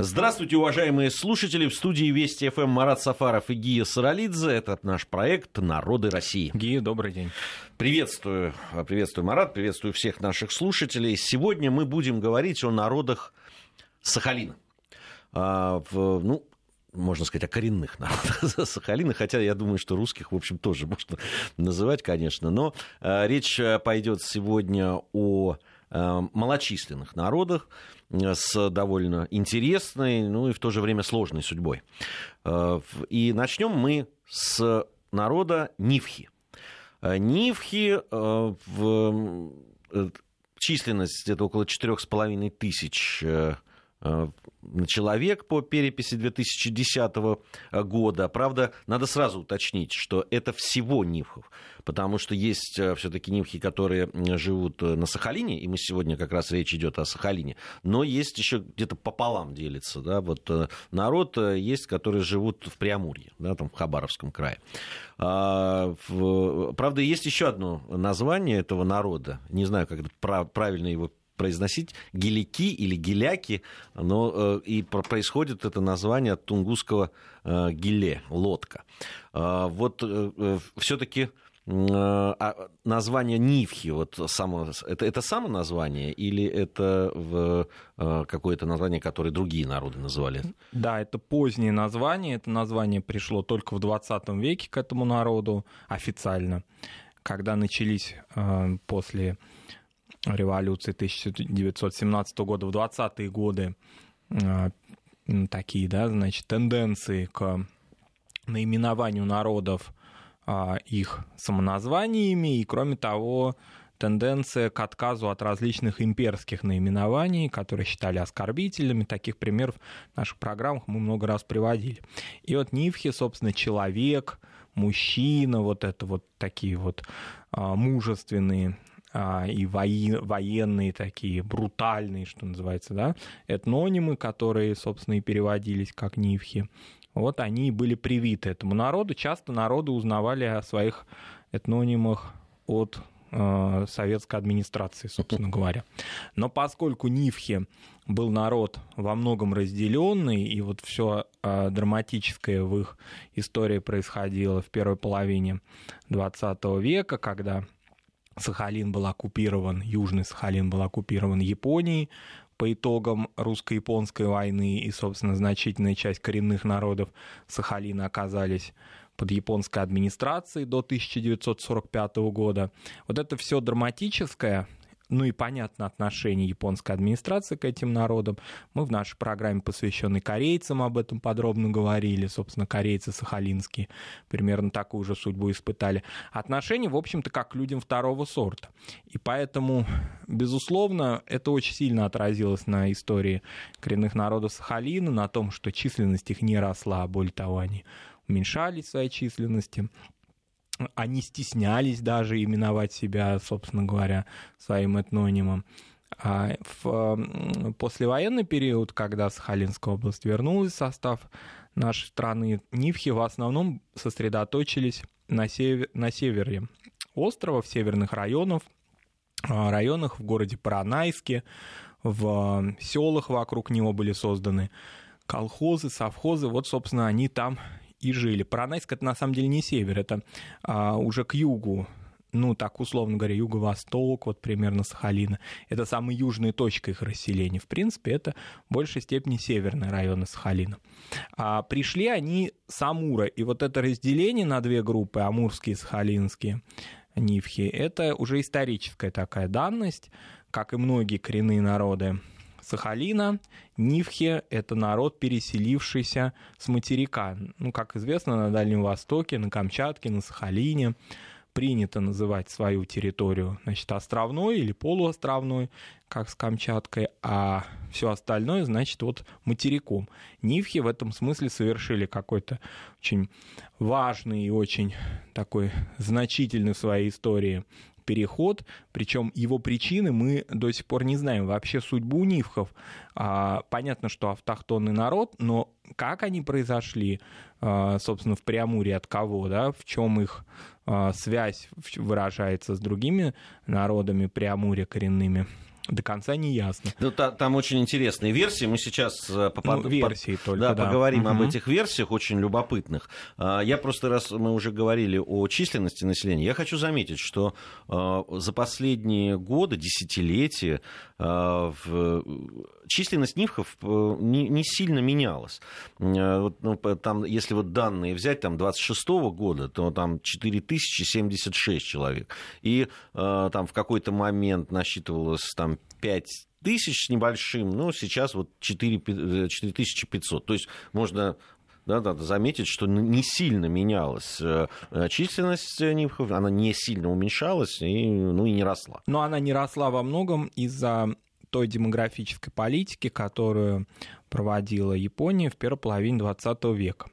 Здравствуйте, уважаемые слушатели. В студии Вести ФМ Марат Сафаров и Гия Саралидзе. Это наш проект «Народы России». Гия, добрый день. Приветствую, приветствую, Марат, приветствую всех наших слушателей. Сегодня мы будем говорить о народах Сахалина. А, в, ну, можно сказать, о коренных народах Сахалина, хотя я думаю, что русских, в общем, тоже можно называть, конечно. Но а, речь пойдет сегодня о а, малочисленных народах, с довольно интересной, ну и в то же время сложной судьбой. Э, и начнем мы с народа Нивхи. Э, Нивхи э, в численность это около четырех с половиной тысяч человек по переписи 2010 года. Правда, надо сразу уточнить, что это всего нивхов, потому что есть э, все-таки нивхи, которые живут э, на Сахалине, и мы сегодня как раз речь идет о Сахалине, но есть еще где-то пополам делится, да, вот э, народ есть, которые живут в Преамурье, да, там в Хабаровском крае. А, в... Правда, есть еще одно название этого народа, не знаю, как правильно его произносить гелики или геляки, но э, и происходит это название от тунгусского э, гиле, лодка. Э, вот все-таки а название Нивхи, вот само, это, это само название или это в, какое-то название, которое другие народы называли? Да, это позднее название. Это название пришло только в 20 веке к этому народу официально, когда начались после революции 1917 года в 20-е годы а, такие, да, значит, тенденции к наименованию народов а, их самоназваниями, и, кроме того, тенденция к отказу от различных имперских наименований, которые считали оскорбительными. Таких примеров в наших программах мы много раз приводили. И вот Нивхи, собственно, человек, мужчина, вот это вот такие вот а, мужественные и военные такие, брутальные, что называется, да, этнонимы, которые, собственно, и переводились как нивхи. Вот они и были привиты этому народу. Часто народы узнавали о своих этнонимах от э, советской администрации, собственно говоря. Но поскольку Нивхи был народ во многом разделенный, и вот все э, драматическое в их истории происходило в первой половине XX века, когда Сахалин был оккупирован, Южный Сахалин был оккупирован Японией по итогам русско-японской войны, и, собственно, значительная часть коренных народов Сахалина оказались под японской администрацией до 1945 года. Вот это все драматическое, ну и понятно отношение японской администрации к этим народам. Мы в нашей программе, посвященной корейцам, об этом подробно говорили. Собственно, корейцы сахалинские примерно такую же судьбу испытали. Отношения, в общем-то, как к людям второго сорта. И поэтому, безусловно, это очень сильно отразилось на истории коренных народов Сахалина, на том, что численность их не росла, а более того, они уменьшались в своей численности они стеснялись даже именовать себя, собственно говоря, своим этнонимом. А в послевоенный период, когда Сахалинская область вернулась в состав нашей страны, Нивхи в основном сосредоточились на, север, на севере острова, в северных районах, районах в городе Паранайске, в селах вокруг него были созданы колхозы, совхозы. Вот, собственно, они там и жили. Паранайск это на самом деле не север, это а, уже к югу ну, так условно говоря, юго-восток, вот примерно Сахалина. Это самая южная точка их расселения. В принципе, это в большей степени северные районы Сахалина. А пришли они с Амура, и вот это разделение на две группы, амурские и сахалинские, Нивхи, это уже историческая такая данность, как и многие коренные народы Сахалина. Нивхе — это народ, переселившийся с материка. Ну, как известно, на Дальнем Востоке, на Камчатке, на Сахалине принято называть свою территорию, значит, островной или полуостровной, как с Камчаткой, а все остальное, значит, вот материком. Нивхи в этом смысле совершили какой-то очень важный и очень такой значительный в своей истории переход, причем его причины мы до сих пор не знаем. Вообще судьбу нивхов, а, понятно, что автохтонный народ, но как они произошли, а, собственно, в Преамуре от кого, да, в чем их а, связь выражается с другими народами Преамурья коренными, до конца не ясно. Ну, та, там очень интересные версии. Мы сейчас э, попад... ну, версии по... только, да, да. поговорим угу. об этих версиях, очень любопытных. А, я просто, раз мы уже говорили о численности населения, я хочу заметить, что а, за последние годы, десятилетия, численность нивхов э, не, сильно менялась. Ну, там, если вот данные взять, там, 26 года, то там 4076 человек. И там в какой-то момент насчитывалось там 5 тысяч с небольшим, ну, сейчас вот 4, 4500. Э, То есть можно да, надо заметить, что не сильно менялась э, численность НИПХов, она не сильно уменьшалась и, ну, и не росла. Но она не росла во многом из-за той демографической политики, которую проводила Япония в первой половине 20 века.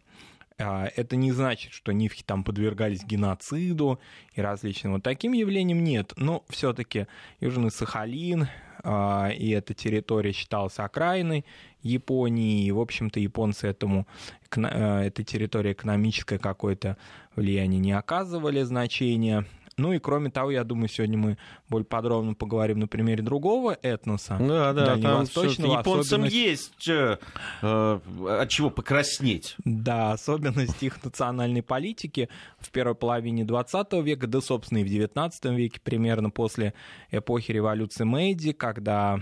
А, это не значит, что нивхи там подвергались геноциду и различным вот таким явлениям нет, но все-таки Южный Сахалин и эта территория считалась окраиной Японии, и, в общем-то, японцы этому, э, этой территории экономическое какое-то влияние не оказывали значения. Ну и кроме того, я думаю, сегодня мы более подробно поговорим на примере другого этноса. Да, да, дальневосточного. Японцам особенность... есть э, э, от чего покраснеть. Да, особенность их национальной политики в первой половине 20 века, да, собственно, и в 19 веке, примерно после эпохи революции Мэйди, когда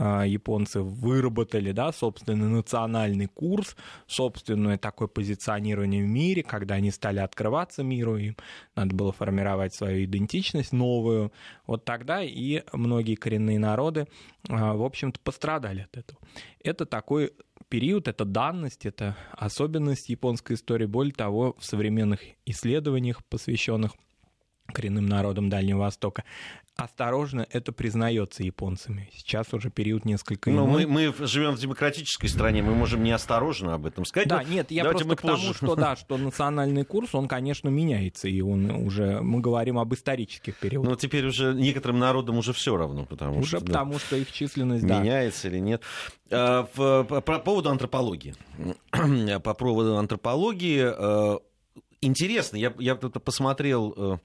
японцы выработали, да, собственный национальный курс, собственное такое позиционирование в мире, когда они стали открываться миру, им надо было формировать свою идентичность новую, вот тогда и многие коренные народы, а, в общем-то, пострадали от этого. Это такой период, это данность, это особенность японской истории. Более того, в современных исследованиях, посвященных коренным народам Дальнего Востока. Осторожно, это признается японцами. Сейчас уже период несколько Но мы, мы живем в демократической стране, мы можем неосторожно об этом сказать. Да, нет, я просто к тому, что да, что национальный курс, он, конечно, меняется, и он уже, мы говорим об исторических периодах. Но теперь уже некоторым народам уже все равно, потому уже что... потому что их численность, Меняется да. или нет. А, по, по поводу антропологии. По поводу антропологии э, интересно, я, я посмотрел э,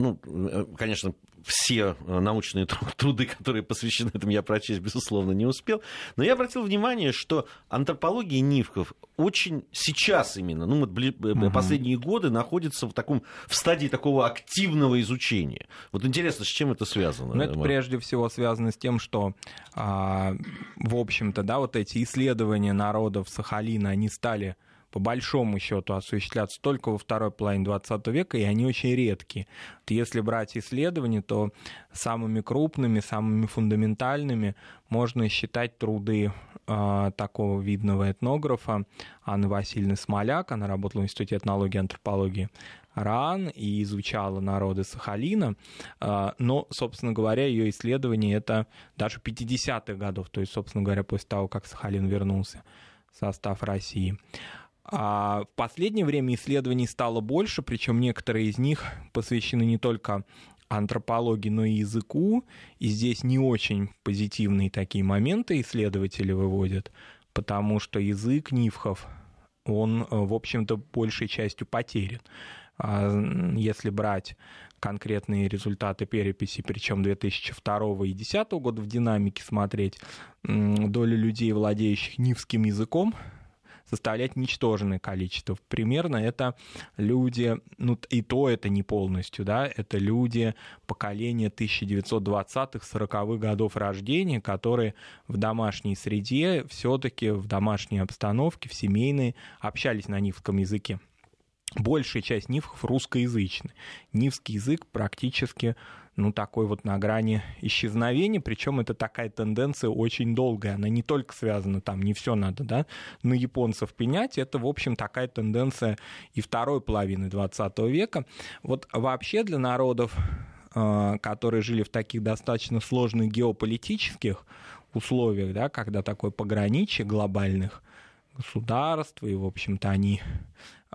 ну, э, конечно, все э, научные труды, которые посвящены этому, я прочесть, безусловно, не успел. Но я обратил внимание, что антропология Нивков очень сейчас именно, ну, вот угу. последние годы находится в, таком, в стадии такого активного изучения. Вот интересно, с чем это связано? Ну, это прежде всего связано с тем, что, а, в общем-то, да, вот эти исследования народов Сахалина, они стали по большому счету осуществляться только во второй половине 20 века, и они очень редкие. Вот если брать исследования, то самыми крупными, самыми фундаментальными можно считать труды э, такого видного этнографа Анны Васильевны Смоляк. Она работала в Институте этнологии и антропологии РАН и изучала народы Сахалина, а, но, собственно говоря, ее исследование это даже 50-х годов, то есть, собственно говоря, после того, как Сахалин вернулся в состав России. А в последнее время исследований стало больше, причем некоторые из них посвящены не только антропологии, но и языку. И здесь не очень позитивные такие моменты исследователи выводят, потому что язык Нивхов, он, в общем-то, большей частью потерян. А если брать конкретные результаты переписи, причем 2002 и 2010 года в динамике смотреть, доля людей, владеющих нивским языком, составлять ничтожное количество. Примерно это люди, ну и то это не полностью, да, это люди поколения 1920-х, 40-х годов рождения, которые в домашней среде, все-таки в домашней обстановке, в семейной, общались на нивском языке большая часть нивхов русскоязычны. Нивский язык практически ну, такой вот на грани исчезновения, причем это такая тенденция очень долгая, она не только связана, там, не все надо, да, на японцев пенять, это, в общем, такая тенденция и второй половины 20 века. Вот вообще для народов, а, которые жили в таких достаточно сложных геополитических условиях, да, когда такое пограничье глобальных государств, и, в общем-то, они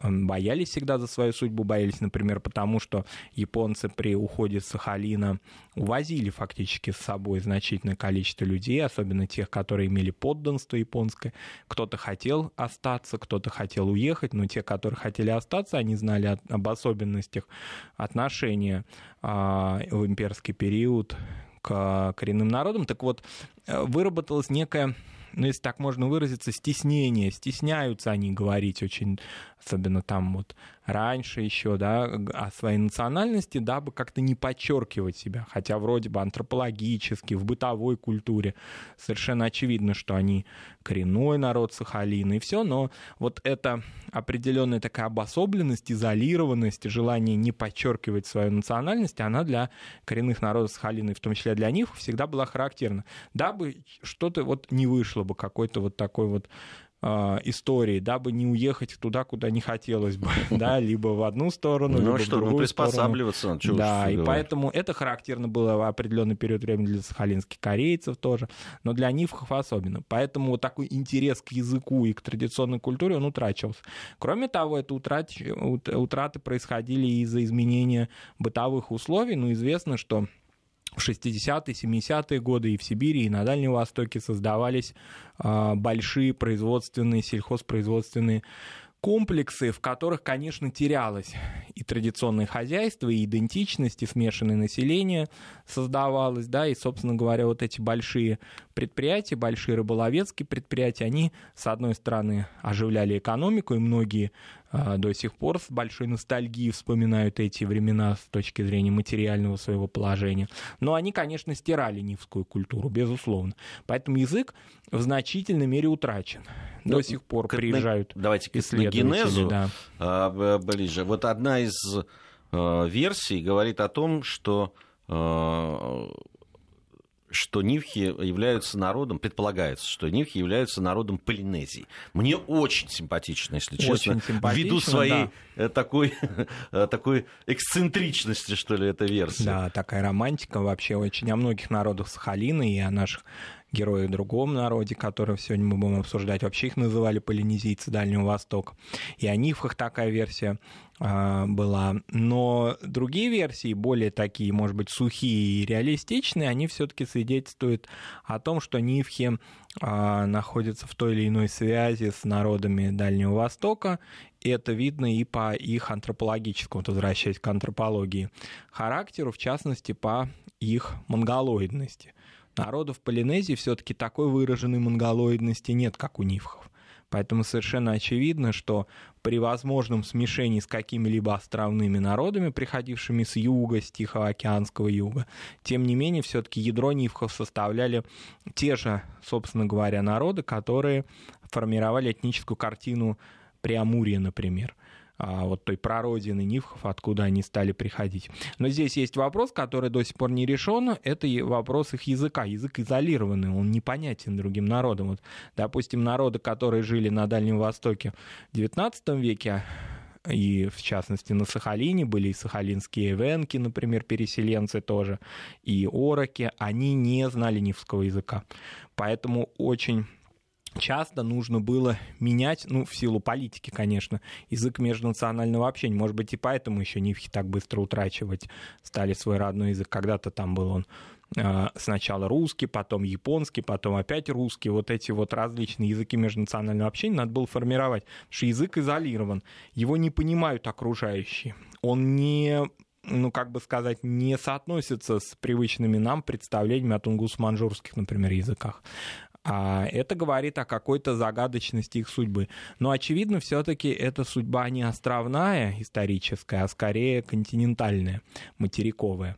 боялись всегда за свою судьбу, боялись, например, потому что японцы при уходе с Сахалина увозили фактически с собой значительное количество людей, особенно тех, которые имели подданство японское. Кто-то хотел остаться, кто-то хотел уехать, но те, которые хотели остаться, они знали об особенностях отношения а, в имперский период к коренным народам. Так вот, выработалась некая ну, если так можно выразиться, стеснение. Стесняются они говорить очень, особенно там вот раньше еще, да, о своей национальности, дабы как-то не подчеркивать себя. Хотя вроде бы антропологически, в бытовой культуре совершенно очевидно, что они коренной народ Сахалина и все, но вот эта определенная такая обособленность, изолированность, желание не подчеркивать свою национальность, она для коренных народов Сахалина, в том числе для них, всегда была характерна. Дабы что-то вот не вышло бы, какой-то вот такой вот истории, дабы не уехать туда, куда не хотелось бы, да, либо в одну сторону, ну, либо что, в ну, другую ну, приспосабливаться, сторону. Да, и поэтому это характерно было в определенный период времени для сахалинских корейцев тоже, но для нивхов особенно. Поэтому вот такой интерес к языку и к традиционной культуре, он утрачивался. Кроме того, это утрат, утраты происходили из-за изменения бытовых условий, ну, известно, что в 60-е, 70-е годы и в Сибири, и на Дальнем Востоке создавались а, большие производственные, сельхозпроизводственные комплексы, в которых, конечно, терялось и традиционное хозяйство, и идентичность, и смешанное население создавалось, да, и, собственно говоря, вот эти большие предприятия, большие рыболовецкие предприятия, они, с одной стороны, оживляли экономику, и многие до сих пор с большой ностальгией вспоминают эти времена с точки зрения материального своего положения. Но они, конечно, стирали нивскую культуру, безусловно. Поэтому язык в значительной мере утрачен. До ну, сих пор приезжают Давайте к генезу да. А, ближе. Вот одна из а, версий говорит о том, что что нивхи являются народом, предполагается, что нивхи являются народом Полинезии. Мне очень симпатично, если очень честно, ввиду своей да. Э, такой, э, такой эксцентричности, что ли, эта версия. Да, такая романтика вообще очень о многих народах Сахалина и о наших герои в другом народе, которых сегодня мы будем обсуждать. Вообще их называли полинезийцы Дальнего Востока. И о нифах такая версия э, была. Но другие версии, более такие, может быть, сухие и реалистичные, они все-таки свидетельствуют о том, что нифхи э, находятся в той или иной связи с народами Дальнего Востока, и это видно и по их антропологическому, возвращаясь к антропологии, характеру, в частности, по их монголоидности – народов Полинезии все-таки такой выраженной монголоидности нет, как у нивхов. Поэтому совершенно очевидно, что при возможном смешении с какими-либо островными народами, приходившими с юга, с Тихоокеанского юга, тем не менее, все-таки ядро нивхов составляли те же, собственно говоря, народы, которые формировали этническую картину Преамурья, например вот той прародины Нивхов, откуда они стали приходить. Но здесь есть вопрос, который до сих пор не решен, это вопрос их языка. Язык изолированный, он непонятен другим народам. Вот, допустим, народы, которые жили на Дальнем Востоке в XIX веке, и в частности на Сахалине были и сахалинские эвенки, например, переселенцы тоже, и ороки, они не знали нивского языка. Поэтому очень часто нужно было менять, ну, в силу политики, конечно, язык межнационального общения. Может быть, и поэтому еще нивхи так быстро утрачивать стали свой родной язык. Когда-то там был он э, сначала русский, потом японский, потом опять русский. Вот эти вот различные языки межнационального общения надо было формировать, потому что язык изолирован, его не понимают окружающие. Он не ну, как бы сказать, не соотносится с привычными нам представлениями о тунгус-манжурских, например, языках. А это говорит о какой-то загадочности их судьбы. Но, очевидно, все-таки эта судьба не островная историческая, а скорее континентальная, материковая.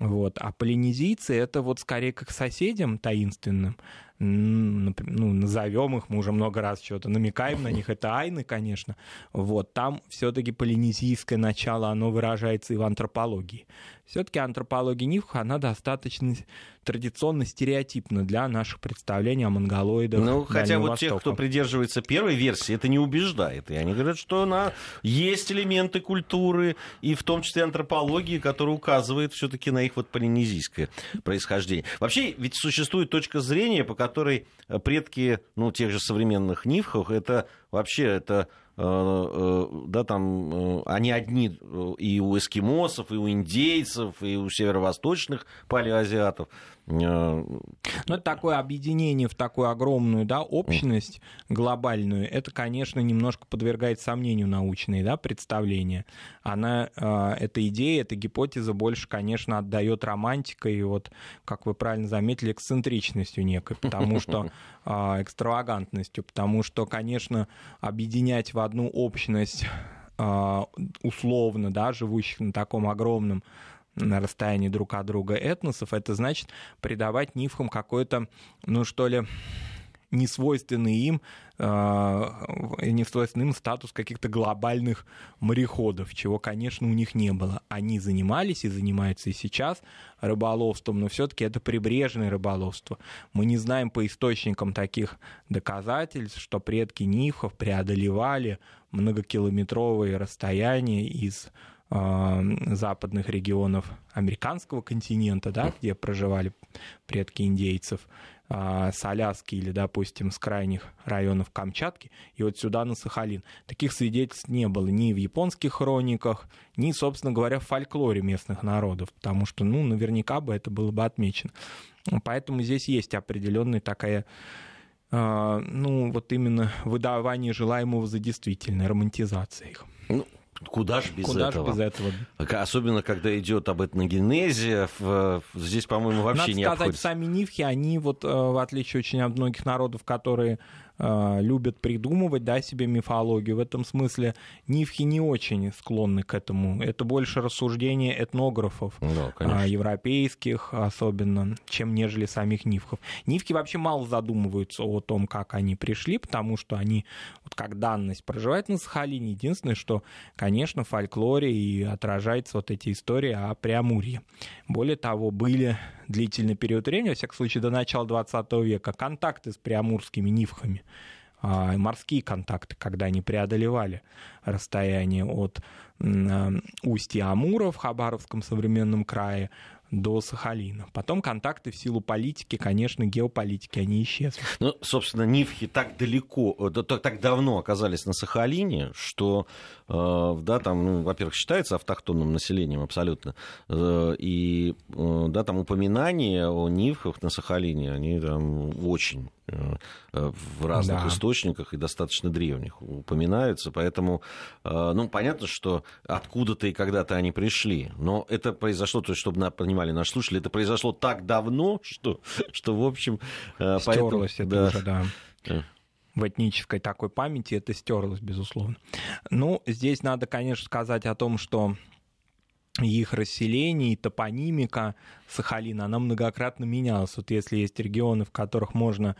Вот. А полинезийцы это вот скорее как соседям таинственным, ну, назовем их, мы уже много раз что-то намекаем на них, это айны, конечно. Вот. Там все-таки полинезийское начало, оно выражается и в антропологии. Все-таки антропология Нивха, она достаточно традиционно стереотипна для наших представлений о монголоидах. Ну, хотя вот Востока. тех, кто придерживается первой версии, это не убеждает. И они говорят, что она, есть элементы культуры, и в том числе антропологии, которая указывает все-таки на их вот полинезийское происхождение. Вообще, ведь существует точка зрения, по которой предки ну, тех же современных нивхов, это вообще это да, там, они одни и у эскимосов, и у индейцев, и у северо-восточных палеоазиатов. Ну, это такое объединение в такую огромную да, общность глобальную. Это, конечно, немножко подвергает сомнению научные да, представления. Она, эта идея, эта гипотеза больше, конечно, отдает романтикой и вот, как вы правильно заметили, эксцентричностью некой, потому что экстравагантностью, потому что, конечно, объединять в одну общность условно, да, живущих на таком огромном на расстоянии друг от друга этносов, это значит придавать нивхам какой-то, ну что ли, несвойственный им, э, несвойственный им статус каких-то глобальных мореходов, чего, конечно, у них не было. Они занимались и занимаются и сейчас рыболовством, но все-таки это прибрежное рыболовство. Мы не знаем по источникам таких доказательств, что предки нивхов преодолевали многокилометровые расстояния из западных регионов американского континента, да, где проживали предки индейцев, а, с Аляски или, допустим, с крайних районов Камчатки, и вот сюда на Сахалин. Таких свидетельств не было ни в японских хрониках, ни, собственно говоря, в фольклоре местных народов, потому что, ну, наверняка бы это было бы отмечено. Поэтому здесь есть определенная такая а, ну, вот именно выдавание желаемого за действительное, романтизация их. Ну, Куда же без Куда этого? Же без этого? Особенно, когда идет об этногенезе, здесь, по-моему, вообще Надо не сказать, обходится. сами нивхи, они вот, э, в отличие очень от многих народов, которые Э, любят придумывать да, себе мифологию. В этом смысле нивхи не очень склонны к этому. Это больше рассуждение этнографов, да, европейских особенно, чем нежели самих нивхов. Нивки вообще мало задумываются о том, как они пришли, потому что они, вот как данность, проживают на Сахалине. Единственное, что, конечно, в фольклоре и отражается вот эти истории о Преамурье. Более того, были длительный период времени, во всяком случае до начала 20 века, контакты с приамурскими нивхами, а, морские контакты, когда они преодолевали расстояние от устья Амура в Хабаровском современном крае до Сахалина. Потом контакты в силу политики, конечно, геополитики, они исчезли. Ну, собственно, Нивхи так далеко, э, так давно оказались на Сахалине, что, э, да, там, ну, во-первых, считается автохтонным населением абсолютно, э, и, да, там упоминания о Нивхах на Сахалине, они там очень в разных да. источниках и достаточно древних упоминаются, поэтому, ну, понятно, что откуда-то и когда-то они пришли, но это произошло, то есть, чтобы понимали наши слушатели, это произошло так давно, что, что в общем... Стерлось поэтому, это да. уже, да в этнической такой памяти это стерлось, безусловно. Ну, здесь надо, конечно, сказать о том, что их расселение и топонимика Сахалина, она многократно менялась. Вот если есть регионы, в которых можно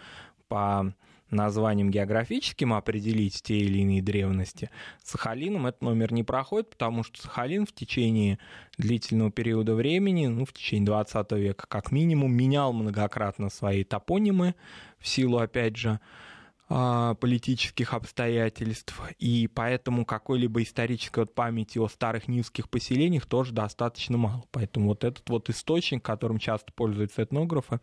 по названием географическим определить те или иные древности, Сахалином этот номер не проходит, потому что Сахалин в течение длительного периода времени, ну, в течение 20 века как минимум, менял многократно свои топонимы в силу, опять же, политических обстоятельств, и поэтому какой-либо исторической вот памяти о старых низких поселениях тоже достаточно мало. Поэтому вот этот вот источник, которым часто пользуются этнографы,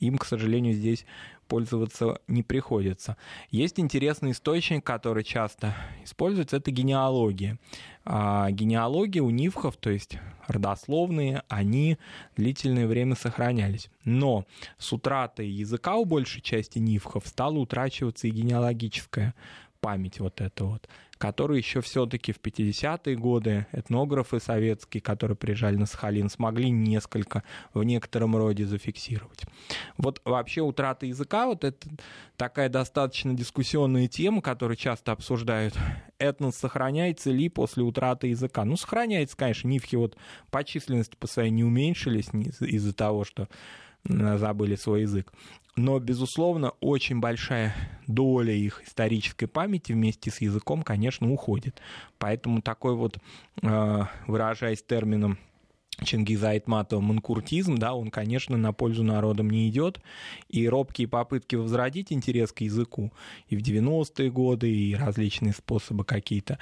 им, к сожалению, здесь пользоваться не приходится. Есть интересный источник, который часто используется, это генеалогия. А генеалогия у нивхов, то есть родословные, они длительное время сохранялись. Но с утратой языка у большей части нивхов стала утрачиваться и генеалогическая память вот эта вот которые еще все-таки в 50-е годы этнографы советские, которые приезжали на Сахалин, смогли несколько в некотором роде зафиксировать. Вот вообще утрата языка, вот это такая достаточно дискуссионная тема, которую часто обсуждают. Этнос сохраняется ли после утраты языка? Ну, сохраняется, конечно, нивхи вот по численности по своей не уменьшились из-за того, что забыли свой язык но, безусловно, очень большая доля их исторической памяти вместе с языком, конечно, уходит. Поэтому такой вот, э, выражаясь термином Чингиза Айтматова манкуртизм, да, он, конечно, на пользу народам не идет. И робкие попытки возродить интерес к языку и в 90-е годы, и различные способы какие-то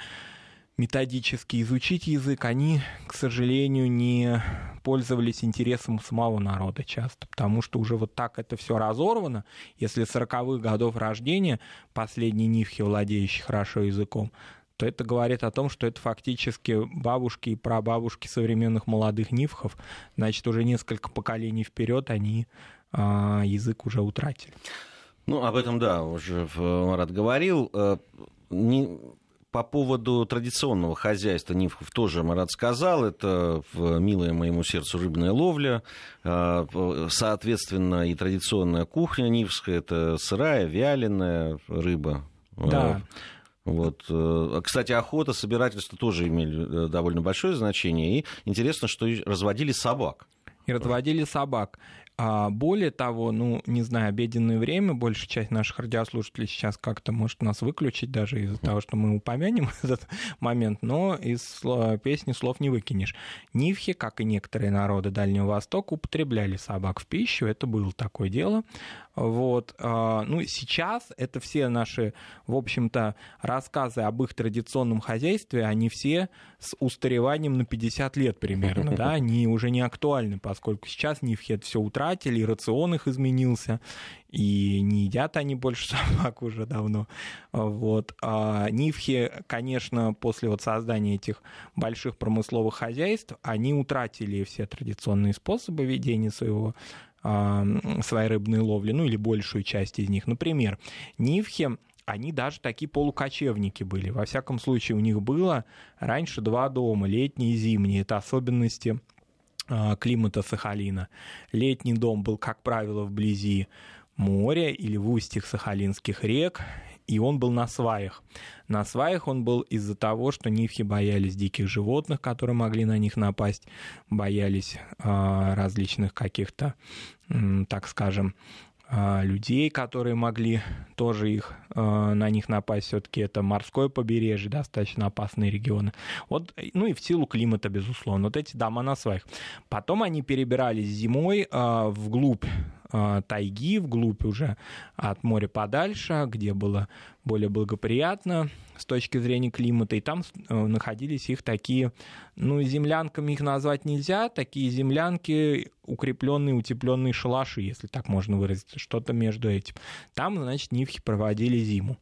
методически изучить язык, они, к сожалению, не пользовались интересом самого народа часто, потому что уже вот так это все разорвано. Если 40-х годов рождения последний нивхи, владеющий хорошо языком, то это говорит о том, что это фактически бабушки и прабабушки современных молодых нивхов. Значит, уже несколько поколений вперед они а, язык уже утратили. Ну, об этом, да, уже Марат говорил. Э, не, по поводу традиционного хозяйства Нивхов тоже Марат сказал. Это милая моему сердцу рыбная ловля. Э, соответственно, и традиционная кухня нивская. Это сырая, вяленая рыба. Да. Э, вот. Кстати, охота, собирательство тоже имели довольно большое значение. И интересно, что разводили собак. И разводили собак. А более того, ну, не знаю, обеденное время, большая часть наших радиослушателей сейчас как-то может нас выключить даже из-за того, что мы упомянем этот момент, но из песни слов не выкинешь. Нивхи, как и некоторые народы Дальнего Востока, употребляли собак в пищу, это было такое дело. Вот. А, ну, сейчас это все наши, в общем-то, рассказы об их традиционном хозяйстве, они все с устареванием на 50 лет примерно, да, они уже не актуальны, поскольку сейчас нивхи это все утратили, и рацион их изменился, и не едят они больше собак уже давно. Вот. А нивхи, конечно, после вот создания этих больших промысловых хозяйств, они утратили все традиционные способы ведения своего своей рыбной ловли, ну или большую часть из них. Например, нивхи они даже такие полукочевники были. Во всяком случае, у них было раньше два дома, летний и зимний. Это особенности а, климата Сахалина. Летний дом был, как правило, вблизи моря или в устьях сахалинских рек, и он был на сваях. На сваях он был из-за того, что нивхи боялись диких животных, которые могли на них напасть, боялись э, различных каких-то, э, так скажем, а, людей, которые могли тоже их, на них напасть. Все-таки это морское побережье, достаточно опасные регионы. Вот, ну и в силу климата, безусловно. Вот эти дома на сваях. Потом они перебирались зимой вглубь тайги, вглубь уже от моря подальше, где было более благоприятно с точки зрения климата, и там э, находились их такие, ну, землянками их назвать нельзя, такие землянки, укрепленные, утепленные шалаши, если так можно выразиться, что-то между этим. Там, значит, нивхи проводили зиму.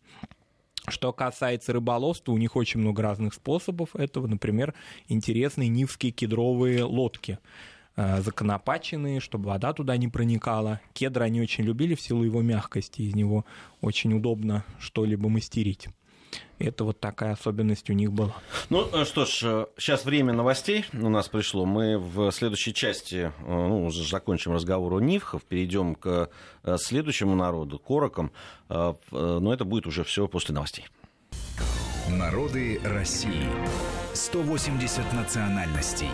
Что касается рыболовства, у них очень много разных способов этого. Например, интересные нивские кедровые лодки – Э, законопаченные, чтобы вода туда не проникала. Кедр они очень любили в силу его мягкости, из него очень удобно что-либо мастерить. Это вот такая особенность у них была. Ну э, что ж, сейчас э, время новостей у нас пришло. Мы в следующей части ну, уже закончим разговор о Нивхов, перейдем к следующему народу, корокам. Но это будет уже все после новостей. Народы России. 180 национальностей.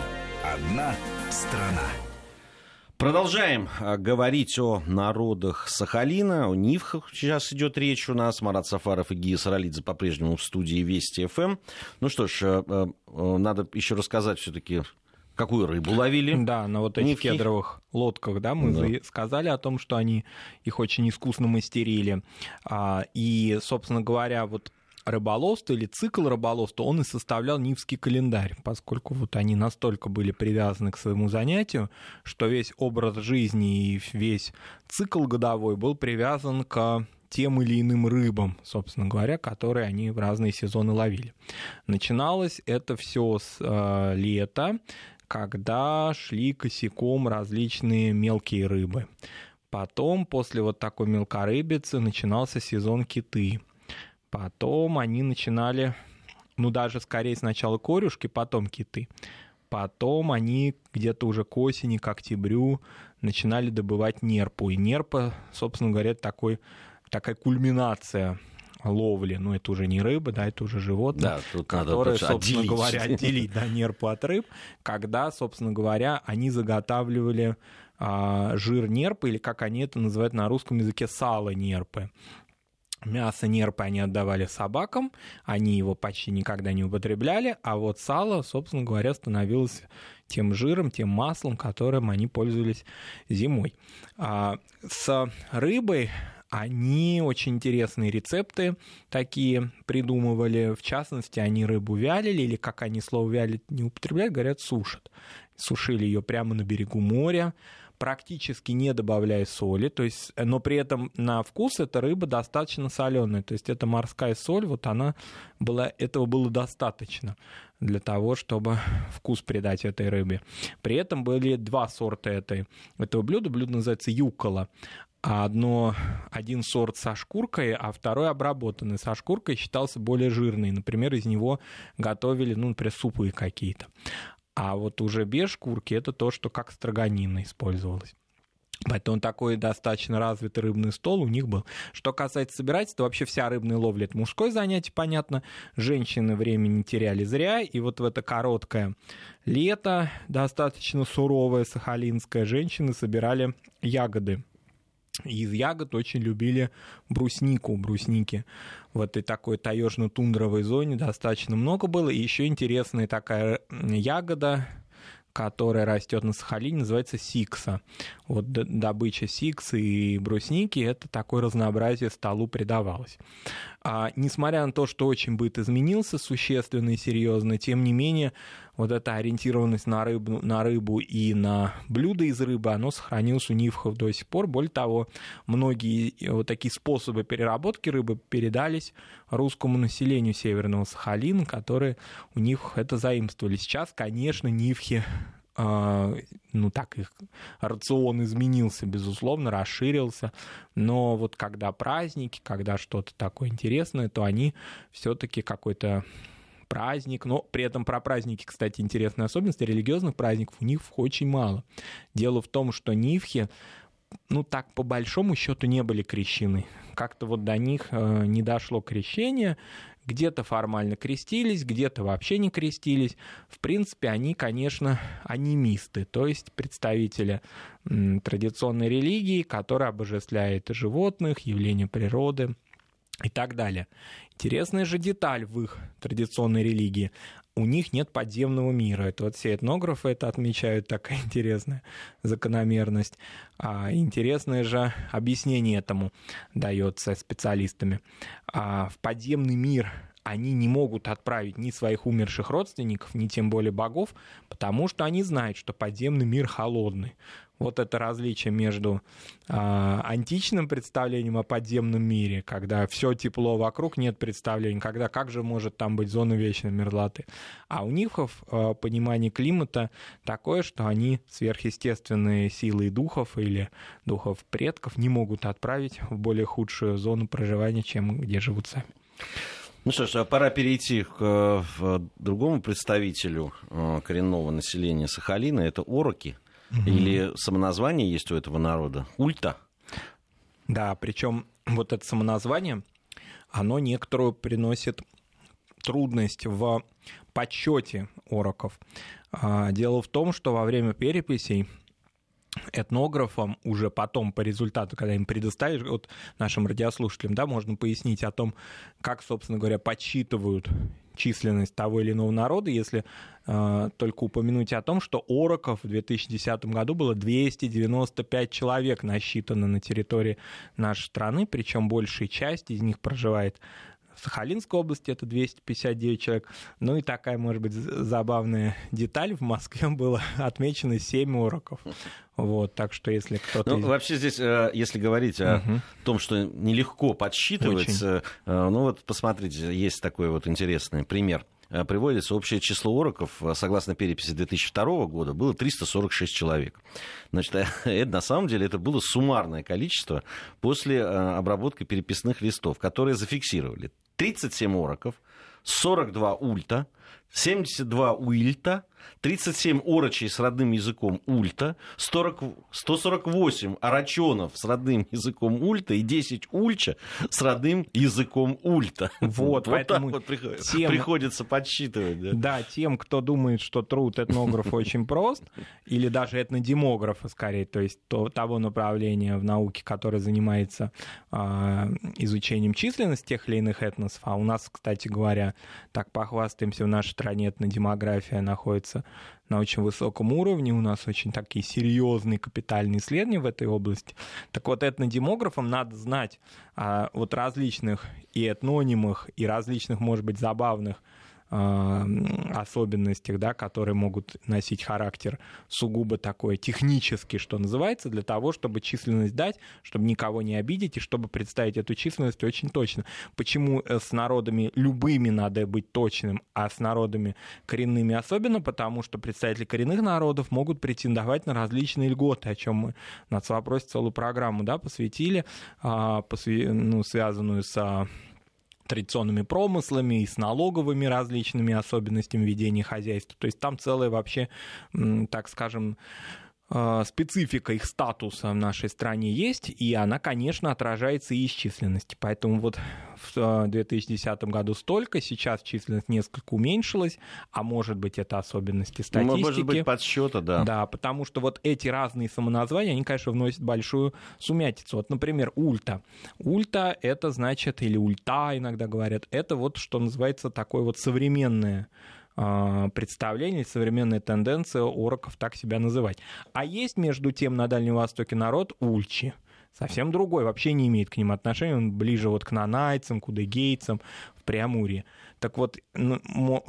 Одна страна. Продолжаем а, говорить о народах Сахалина, о Нивхах. Сейчас идет речь у нас. Марат Сафаров и Гия Саралидзе по-прежнему в студии Вести ФМ. Ну что ж, э, э, надо еще рассказать все-таки, какую рыбу ловили. Да, на вот этих кедровых лодках, да, мы да. сказали о том, что они их очень искусно мастерили. А, и, собственно говоря, вот рыболовство или цикл рыболовства, он и составлял Нивский календарь, поскольку вот они настолько были привязаны к своему занятию, что весь образ жизни и весь цикл годовой был привязан к тем или иным рыбам, собственно говоря, которые они в разные сезоны ловили. Начиналось это все с э, лета, когда шли косяком различные мелкие рыбы. Потом, после вот такой мелкорыбицы, начинался сезон киты. Потом они начинали, ну даже скорее сначала корюшки, потом киты. Потом они где-то уже к осени, к октябрю начинали добывать нерпу. И нерпа, собственно говоря, такой, такая кульминация ловли, ну это уже не рыба, да, это уже животное, да, тут которое, надо собственно отделить. говоря, отделить да, нерпу от рыб, когда, собственно говоря, они заготавливали а, жир нерпы, или как они это называют на русском языке, сало нерпы. Мясо нерпы они отдавали собакам, они его почти никогда не употребляли, а вот сало, собственно говоря, становилось тем жиром, тем маслом, которым они пользовались зимой. А с рыбой они очень интересные рецепты такие придумывали. В частности, они рыбу вялили, или как они слово вялить не употребляют, говорят, сушат. Сушили ее прямо на берегу моря, практически не добавляя соли, то есть, но при этом на вкус эта рыба достаточно соленая, то есть это морская соль, вот она была, этого было достаточно для того, чтобы вкус придать этой рыбе. При этом были два сорта этой, этого блюда. Блюдо называется юкола. Одно, один сорт со шкуркой, а второй обработанный со шкуркой считался более жирный. Например, из него готовили, ну, например, супы какие-то. А вот уже без шкурки это то, что как строганина использовалось. Поэтому такой достаточно развитый рыбный стол у них был. Что касается собирательства, вообще вся рыбная ловля — это мужское занятие, понятно. Женщины времени теряли зря, и вот в это короткое лето, достаточно суровое сахалинское, женщины собирали ягоды. Из ягод очень любили бруснику, брусники. В этой такой таежно-тундровой зоне достаточно много было. И еще интересная такая ягода, которая растет на Сахалине, называется сикса. Вот добыча сиксы и брусники, это такое разнообразие столу придавалось. А, несмотря на то, что очень быт изменился существенно и серьезно, тем не менее, вот эта ориентированность на рыбу, на рыбу и на блюда из рыбы, оно сохранилось у нивхов до сих пор. Более того, многие вот такие способы переработки рыбы передались русскому населению Северного Сахалина, которые у них это заимствовали. Сейчас, конечно, нивхи а, ну так их рацион изменился, безусловно, расширился, но вот когда праздники, когда что-то такое интересное, то они все-таки какой-то праздник, но при этом про праздники, кстати, интересная особенность, религиозных праздников у них очень мало. Дело в том, что нивхи ну так по большому счету не были крещены. Как-то вот до них э, не дошло крещение, где-то формально крестились, где-то вообще не крестились. В принципе, они, конечно, анимисты, то есть представители традиционной религии, которая обожествляет животных, явления природы и так далее. Интересная же деталь в их традиционной религии у них нет подземного мира. Это вот все этнографы это отмечают, такая интересная закономерность. А интересное же объяснение этому дается специалистами. А в подземный мир они не могут отправить ни своих умерших родственников, ни тем более богов, потому что они знают, что подземный мир холодный вот это различие между э, античным представлением о подземном мире, когда все тепло вокруг, нет представления, когда как же может там быть зона вечной мерзлоты. А у нивхов э, понимание климата такое, что они сверхъестественные силы духов или духов предков не могут отправить в более худшую зону проживания, чем где живут сами. Ну что ж, а пора перейти к э, другому представителю э, коренного населения Сахалина. Это ороки. Угу. Или самоназвание есть у этого народа? Ульта? Да, причем вот это самоназвание, оно некоторую приносит трудность в подсчете ороков. А, дело в том, что во время переписей этнографам уже потом по результату, когда им предоставишь, вот нашим радиослушателям, да, можно пояснить о том, как, собственно говоря, подсчитывают численность того или иного народа, если э, только упомянуть о том, что ороков в 2010 году было 295 человек насчитано на территории нашей страны, причем большая часть из них проживает в Сахалинской области это 259 человек. Ну и такая, может быть, забавная деталь. В Москве было отмечено 7 уроков. Вот, так что если кто-то... Ну, вообще здесь, э, если говорить о угу. том, что нелегко подсчитывать, Очень. Э, ну вот посмотрите, есть такой вот интересный пример э, приводится общее число ороков, согласно переписи 2002 года, было 346 человек. Значит, это, на самом деле это было суммарное количество после обработки переписных листов, которые зафиксировали 37 ороков, 42 ульта, 72 уильта, 37 орочей с родным языком ульта, 40, 148 арачонов с родным языком ульта и 10 ульча с родным языком ульта. Вот, вот поэтому вот приходится, тем, приходится подсчитывать. Да. да, тем, кто думает, что труд этнографа очень прост, или даже этнодемографа скорее, то есть то, того направления в науке, которое занимается э, изучением численности тех или иных этносов, а у нас, кстати говоря, так похвастаемся, в нашей стране этнодемография находится находится на очень высоком уровне, у нас очень такие серьезные капитальные исследования в этой области. Так вот, этнодемографам надо знать а, вот различных и этнонимах, и различных, может быть, забавных особенностях, да, которые могут носить характер сугубо такой технический, что называется, для того, чтобы численность дать, чтобы никого не обидеть и чтобы представить эту численность очень точно. Почему э, с народами любыми надо быть точным, а с народами коренными особенно, потому что представители коренных народов могут претендовать на различные льготы, о чем мы на вопросе целую программу да, посвятили, а, посвя... ну, связанную с традиционными промыслами и с налоговыми различными особенностями ведения хозяйства. То есть там целая вообще, так скажем, специфика их статуса в нашей стране есть, и она, конечно, отражается и из численности. Поэтому вот в 2010 году столько, сейчас численность несколько уменьшилась, а может быть, это особенности статистики. Ну, может быть, подсчета, да. Да, потому что вот эти разные самоназвания, они, конечно, вносят большую сумятицу. Вот, например, ульта. Ульта — это значит, или ульта иногда говорят, это вот, что называется, такое вот современное представление, современная тенденция ороков так себя называть. А есть, между тем, на Дальнем Востоке народ ульчи, совсем другой, вообще не имеет к ним отношения, он ближе вот к нанайцам, к удыгейцам, в Преамурье. Так вот,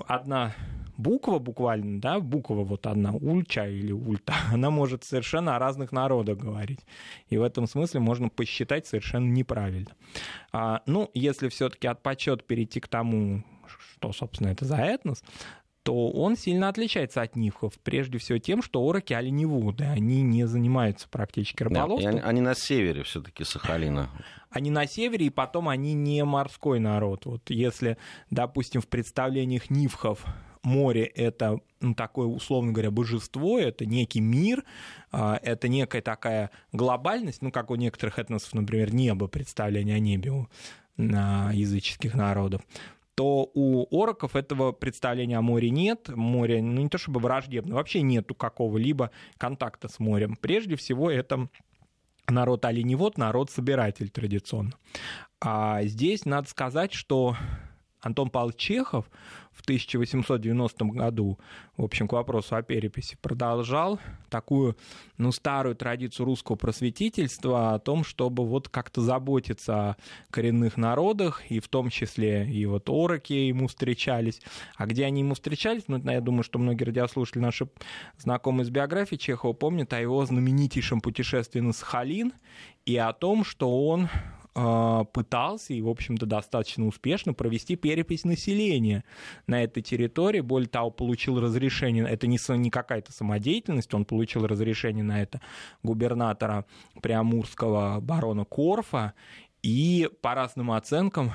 одна буква буквально, да, буква вот одна, ульча или ульта, она может совершенно о разных народах говорить. И в этом смысле можно посчитать совершенно неправильно. А, ну, если все-таки от почет перейти к тому, что, собственно, это за этнос, то он сильно отличается от нивхов. Прежде всего тем, что ороки оленеводы, они не занимаются практически рыболовством. Да, они, на севере все-таки Сахалина. Они на севере, и потом они не морской народ. Вот если, допустим, в представлениях нивхов море — это ну, такое, условно говоря, божество, это некий мир, а, это некая такая глобальность, ну, как у некоторых этносов, например, небо, представление о небе у языческих народов то у ороков этого представления о море нет. Море, ну не то чтобы враждебно, вообще нету какого-либо контакта с морем. Прежде всего, это народ оленевод, народ-собиратель традиционно. А здесь надо сказать, что Антон Павлович Чехов в 1890 году, в общем, к вопросу о переписи, продолжал такую, ну, старую традицию русского просветительства о том, чтобы вот как-то заботиться о коренных народах, и в том числе и вот ороки ему встречались. А где они ему встречались, ну, я думаю, что многие радиослушатели наши знакомые с биографией Чехова помнят о его знаменитейшем путешествии на Сахалин и о том, что он пытался и, в общем-то, достаточно успешно провести перепись населения на этой территории. Более того, получил разрешение, это не, не какая-то самодеятельность, он получил разрешение на это губернатора Приамурского барона Корфа, и по разным оценкам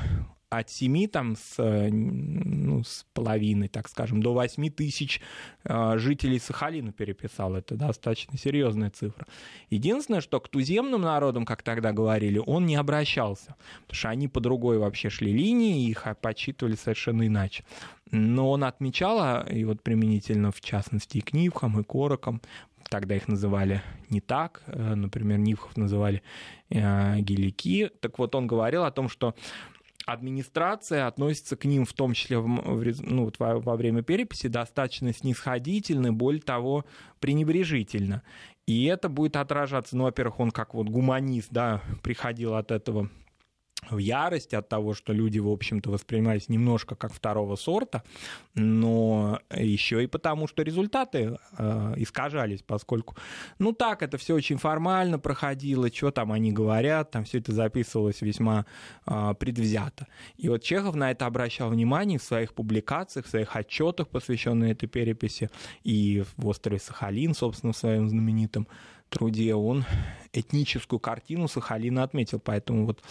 от 7 там, с, э, ну, с половиной, так скажем, до 8 тысяч э, жителей Сахалина переписал. Это достаточно серьезная цифра. Единственное, что к туземным народам, как тогда говорили, он не обращался, потому что они по другой вообще шли линии, их подсчитывали совершенно иначе. Но он отмечал, а, и вот применительно в частности и к Нивхам, и к Орокам, тогда их называли не так, э, например, Нивхов называли э, гелики. Так вот, он говорил о том, что администрация относится к ним, в том числе в, ну, во, во время переписи, достаточно снисходительно, более того, пренебрежительно. И это будет отражаться, ну, во-первых, он как вот гуманист, да, приходил от этого в ярость от того, что люди, в общем-то, воспринимались немножко как второго сорта, но еще и потому, что результаты э, искажались, поскольку, ну так, это все очень формально проходило, что там они говорят, там все это записывалось весьма э, предвзято. И вот Чехов на это обращал внимание в своих публикациях, в своих отчетах, посвященных этой переписи, и в острове Сахалин, собственно, в своем знаменитом труде он этническую картину Сахалина отметил. Поэтому вот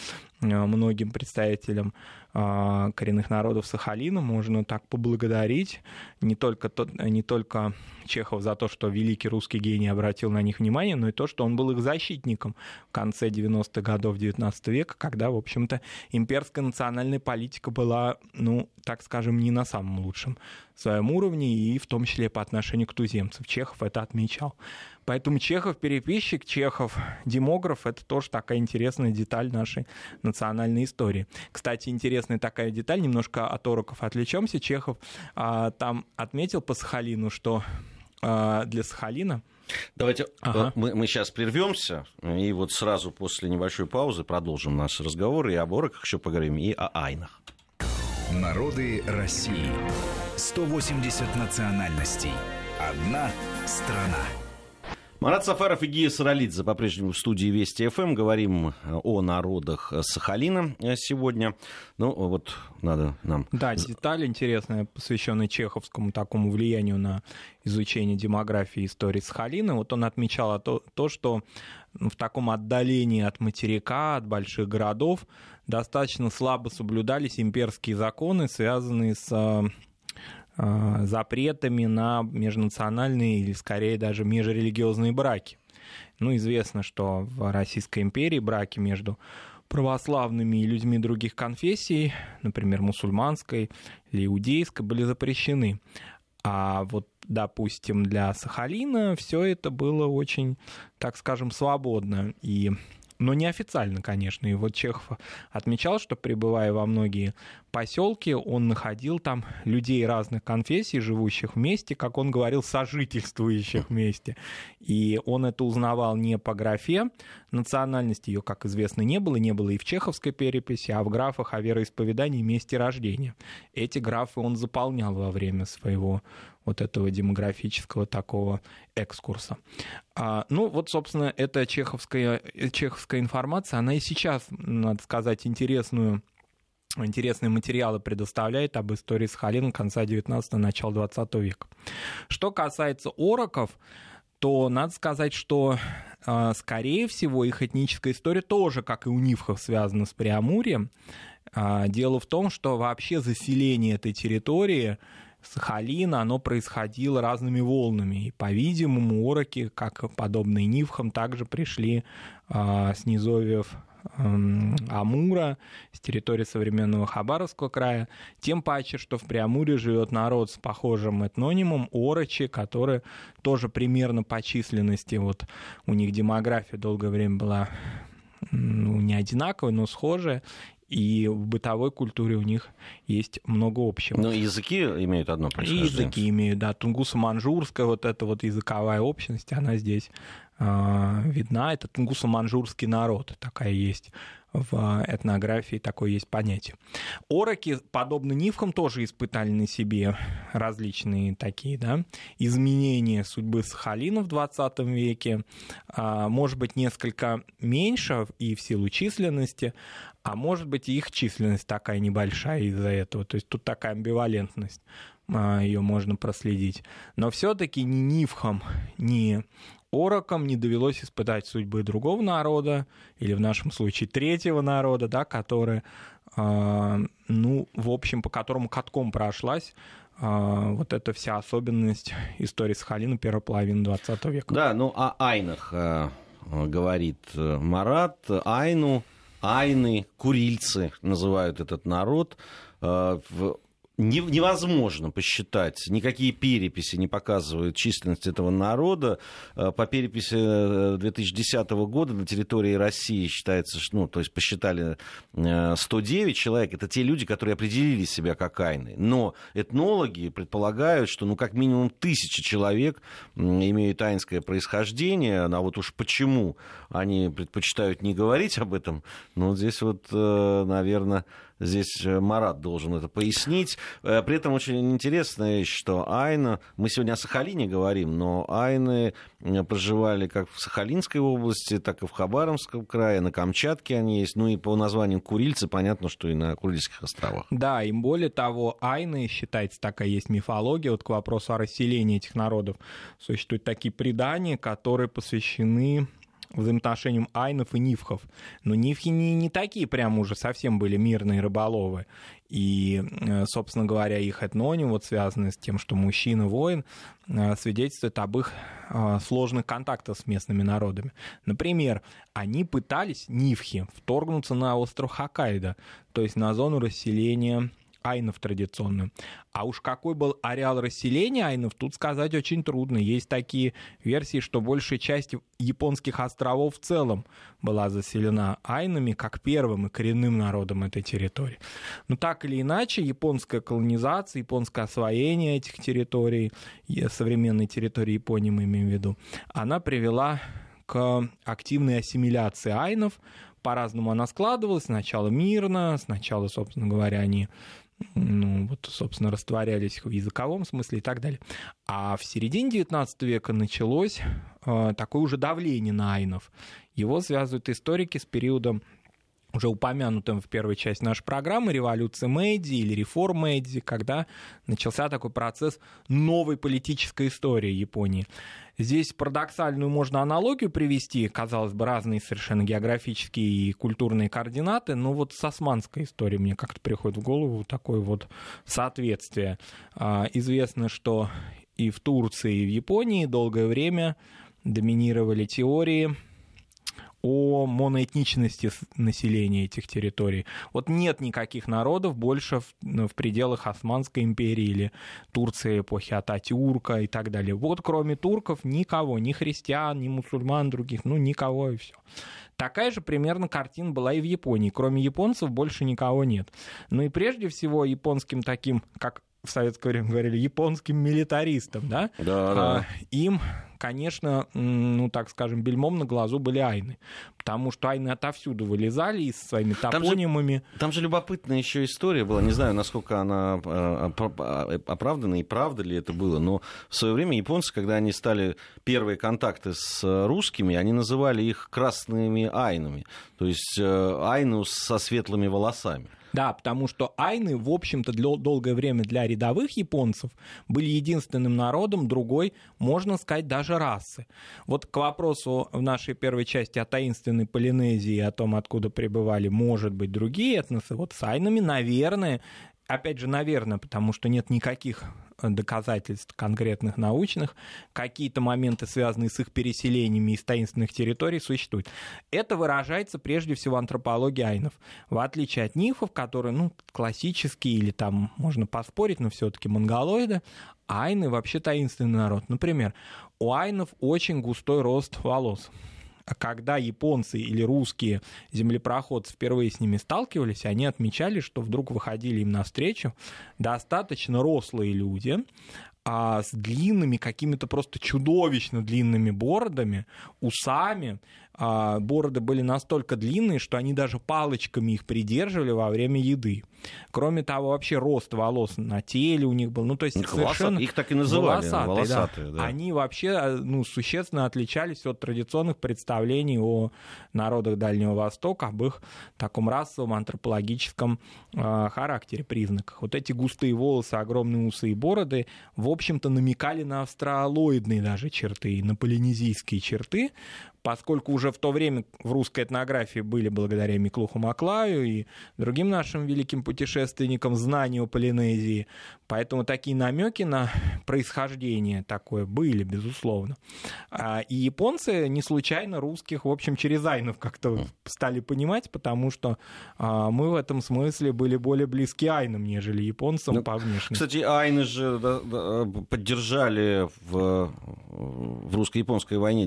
э, многим представителям коренных народов Сахалина можно так поблагодарить не только, тот, не только Чехов за то, что великий русский гений обратил на них внимание, но и то, что он был их защитником в конце 90-х годов 19 века, когда, в общем-то, имперская национальная политика была, ну, так скажем, не на самом лучшем своем уровне, и в том числе по отношению к туземцам. Чехов это отмечал. Поэтому Чехов переписчик, Чехов демограф — это тоже такая интересная деталь нашей национальной истории. Кстати, интересная такая деталь, немножко от ороков отвлечемся. Чехов а, там отметил по Сахалину, что а, для Сахалина Давайте ага. мы, мы сейчас прервемся, и вот сразу после небольшой паузы продолжим наш разговор и об ороках еще поговорим, и о айнах. Народы России. 180 национальностей. Одна страна. Марат Сафаров и Гия Саралидзе по-прежнему в студии Вести ФМ. Говорим о народах Сахалина сегодня. Ну, вот надо нам... Да, деталь интересная, посвященная чеховскому такому влиянию на изучение демографии и истории Сахалина. Вот он отмечал то, то что в таком отдалении от материка, от больших городов, достаточно слабо соблюдались имперские законы, связанные с Э, запретами на межнациональные или, скорее, даже межрелигиозные браки. Ну, известно, что в Российской империи браки между православными и людьми других конфессий, например, мусульманской или иудейской, были запрещены. А вот, допустим, для Сахалина все это было очень, так скажем, свободно. И но неофициально, конечно. И вот Чехов отмечал, что пребывая во многие поселки, он находил там людей разных конфессий, живущих вместе, как он говорил, сожительствующих вместе. И он это узнавал не по графе национальности, ее, как известно, не было, не было и в чеховской переписи, а в графах о вероисповедании месте рождения. Эти графы он заполнял во время своего вот этого демографического такого экскурса. А, ну, вот, собственно, эта чеховская, чеховская информация, она и сейчас, надо сказать, интересную интересные материалы предоставляет об истории Сахалина конца 19-го, начала 20 века. Что касается ороков, то надо сказать, что, а, скорее всего, их этническая история тоже, как и у Нивхов, связана с Преамурьем. А, дело в том, что вообще заселение этой территории Сахалина, оно происходило разными волнами. И, по-видимому, ороки, как подобные Нивхам, также пришли а, с низовьев эм, Амура, с территории современного Хабаровского края, тем паче, что в Преамуре живет народ с похожим этнонимом Орочи, которые тоже примерно по численности, вот у них демография долгое время была ну, не одинаковая, но схожая, и в бытовой культуре у них есть много общего. Но языки имеют одно происхождение. И языки имеют, да. Тунгусо-манжурская, вот эта вот языковая общность, она здесь э, видна. Это тунгусо-манжурский народ, такая есть в этнографии такое есть понятие. Ороки, подобно нивкам, тоже испытали на себе различные такие да, изменения судьбы Сахалина в 20 веке. А, может быть, несколько меньше и в силу численности, а может быть, их численность такая небольшая из-за этого. То есть тут такая амбивалентность а, ее можно проследить. Но все-таки ни Нивхам, ни Орокам не довелось испытать судьбы другого народа, или в нашем случае третьего народа, да, который, э, ну, в общем, по которому катком прошлась э, вот эта вся особенность истории Сахалина первой половины 20 века. Да, ну, о Айнах э, говорит э, Марат, Айну айны, курильцы называют этот народ. Э, невозможно посчитать, никакие переписи не показывают численность этого народа. Э, по переписи 2010 э, года на территории России считается, ну, то есть посчитали 109 человек, это те люди, которые определили себя как айны. Но этнологи предполагают, что, ну, как минимум тысяча человек имеют айнское происхождение, а вот уж почему они предпочитают не говорить об этом, ну, здесь вот, наверное, Здесь э, Марат должен это пояснить. Э, при этом очень интересно, что Айна, мы сегодня о Сахалине говорим, но Айны э, проживали как в Сахалинской области, так и в Хабаровском крае, на Камчатке они есть, ну и по названию Курильцы понятно, что и на Курильских островах. Да, и более того, Айны, считается, такая есть мифология, вот к вопросу о расселении этих народов, существуют такие предания, которые посвящены взаимоотношениям айнов и нивхов. Но нивхи не, не такие прям уже совсем были мирные рыболовы. И, э, собственно говоря, их этноним, вот связанный с тем, что мужчина-воин, э, свидетельствует об их э, сложных контактах с местными народами. Например, они пытались, нивхи, вторгнуться на остров Хоккайдо, то есть на зону расселения айнов традиционно. А уж какой был ареал расселения айнов, тут сказать очень трудно. Есть такие версии, что большая часть японских островов в целом была заселена айнами как первым и коренным народом этой территории. Но так или иначе, японская колонизация, японское освоение этих территорий, современной территории Японии мы имеем в виду, она привела к активной ассимиляции айнов, по-разному она складывалась. Сначала мирно, сначала, собственно говоря, они ну, вот, собственно, растворялись в языковом смысле и так далее. А в середине XIX века началось э, такое уже давление на айнов. Его связывают историки с периодом уже упомянутым в первой части нашей программы революции Мэйди или реформ Мэйди, когда начался такой процесс новой политической истории Японии. Здесь парадоксальную можно аналогию привести, казалось бы, разные совершенно географические и культурные координаты, но вот с османской историей мне как-то приходит в голову такое вот соответствие. А, известно, что и в Турции, и в Японии долгое время доминировали теории о моноэтничности населения этих территорий. Вот нет никаких народов больше в, ну, в пределах Османской империи или Турции эпохи Ататюрка и так далее. Вот кроме турков никого, ни христиан, ни мусульман других, ну никого и все. Такая же примерно картина была и в Японии. Кроме японцев больше никого нет. Ну и прежде всего японским таким, как в советское время говорили, японским милитаристам, да? Да, да. А, им конечно, ну, так скажем, бельмом на глазу были айны. Потому что айны отовсюду вылезали и со своими топонимами. Там же, там же любопытная еще история была. Не знаю, насколько она э, оправдана и правда ли это было, но в свое время японцы, когда они стали первые контакты с русскими, они называли их красными айнами. То есть э, айну со светлыми волосами. Да, потому что айны, в общем-то, для, долгое время для рядовых японцев были единственным народом другой, можно сказать, даже расы. Вот к вопросу в нашей первой части о таинственной Полинезии, о том, откуда прибывали, может быть, другие этносы, вот с айнами, наверное, опять же, наверное, потому что нет никаких доказательств конкретных научных, какие-то моменты, связанные с их переселениями из таинственных территорий, существуют. Это выражается прежде всего в антропологии айнов. В отличие от нифов, которые, ну, классические или там можно поспорить, но все-таки монголоиды, айны вообще таинственный народ. Например, у айнов очень густой рост волос когда японцы или русские землепроходцы впервые с ними сталкивались, они отмечали, что вдруг выходили им навстречу достаточно рослые люди, а с длинными, какими-то просто чудовищно длинными бородами, усами, а, бороды были настолько длинные, что они даже палочками их придерживали во время еды. Кроме того, вообще рост волос на теле у них был, ну то есть совершенно их так и называли, волосатые, волосатые да. Да. Они вообще а, ну, существенно отличались от традиционных представлений о народах Дальнего Востока, об их таком расовом антропологическом э, характере, признаках. Вот эти густые волосы, огромные усы и бороды, в общем-то, намекали на австралоидные даже черты, на полинезийские черты, поскольку уже в то время в русской этнографии были благодаря Миклуху Маклаю и другим нашим великим путешественникам знания о Полинезии, поэтому такие намеки на происхождение такое были, безусловно. А, и японцы не случайно русских, в общем, через айнов как-то стали понимать, потому что а, мы в этом смысле были более близки айнам, нежели японцам ну, по внешности. Кстати, айны же поддержали в, в русско-японской войне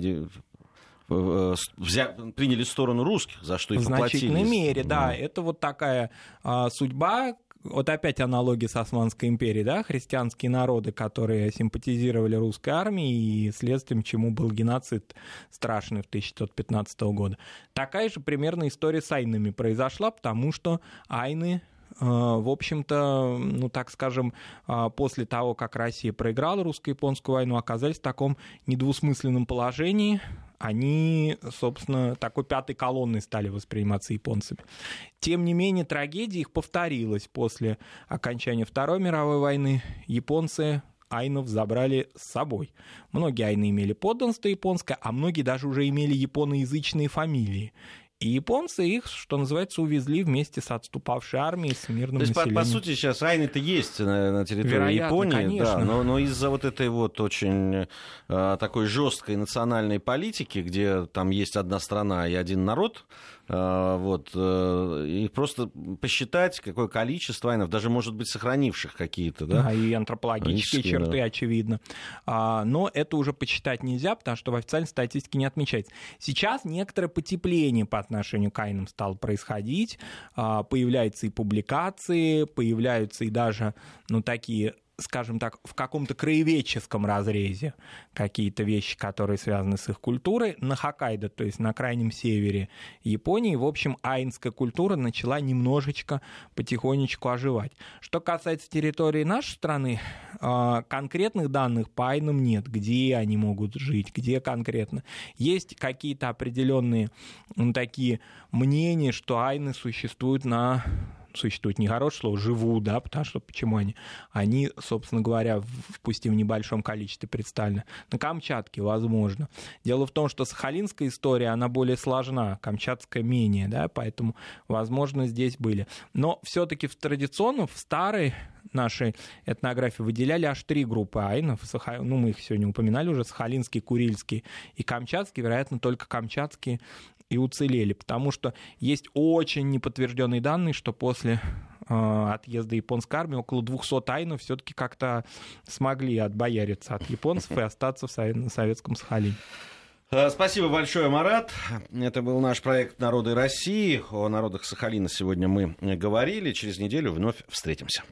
взя... приняли сторону русских, за что их В значительной мере, да. Это вот такая а, судьба, вот опять аналогия с Османской империей, да, христианские народы, которые симпатизировали русской армии и следствием чему был геноцид страшный в 1915 года. Такая же примерно история с айнами произошла, потому что айны а, в общем-то, ну так скажем, а, после того, как Россия проиграла русско-японскую войну, оказались в таком недвусмысленном положении, они, собственно, такой пятой колонной стали восприниматься японцами. Тем не менее, трагедия их повторилась после окончания Второй мировой войны. Японцы айнов забрали с собой. Многие айны имели подданство японское, а многие даже уже имели японоязычные фамилии. И японцы их, что называется, увезли вместе с отступавшей армией, с мирным То есть, населением. По, по сути, сейчас айны-то есть на, на территории Вероятно, Японии, конечно. да, но, но из-за вот этой вот очень а, такой жесткой национальной политики, где там есть одна страна и один народ, вот, э, и просто посчитать, какое количество айнов, даже, может быть, сохранивших какие-то, да? Да, и антропологические черты, да. очевидно. А, но это уже почитать нельзя, потому что в официальной статистике не отмечается. Сейчас некоторое потепление по отношению к айнам стало происходить, а, появляются и публикации, появляются и даже, ну, такие скажем так, в каком-то краеведческом разрезе какие-то вещи, которые связаны с их культурой. На Хоккайдо, то есть на крайнем севере Японии, в общем, айнская культура начала немножечко потихонечку оживать. Что касается территории нашей страны, а, конкретных данных по айнам нет, где они могут жить, где конкретно. Есть какие-то определенные такие мнения, что айны существуют на существует нехорошее слово, живут, да, потому что почему они? Они, собственно говоря, в, пусть и в небольшом количестве представлены. На Камчатке, возможно. Дело в том, что сахалинская история, она более сложна, камчатская менее, да, поэтому, возможно, здесь были. Но все-таки в традиционном, в старой нашей этнографии выделяли аж три группы айнов. Ну, мы их сегодня упоминали уже, Сахалинский, Курильский и Камчатский. Вероятно, только Камчатский и уцелели, потому что есть очень неподтвержденные данные, что после э, отъезда японской армии около 200 айнов все-таки как-то смогли отбояриться от японцев и остаться в советском Сахалине. Э, спасибо большое, Марат. Это был наш проект «Народы России». О народах Сахалина сегодня мы говорили. Через неделю вновь встретимся.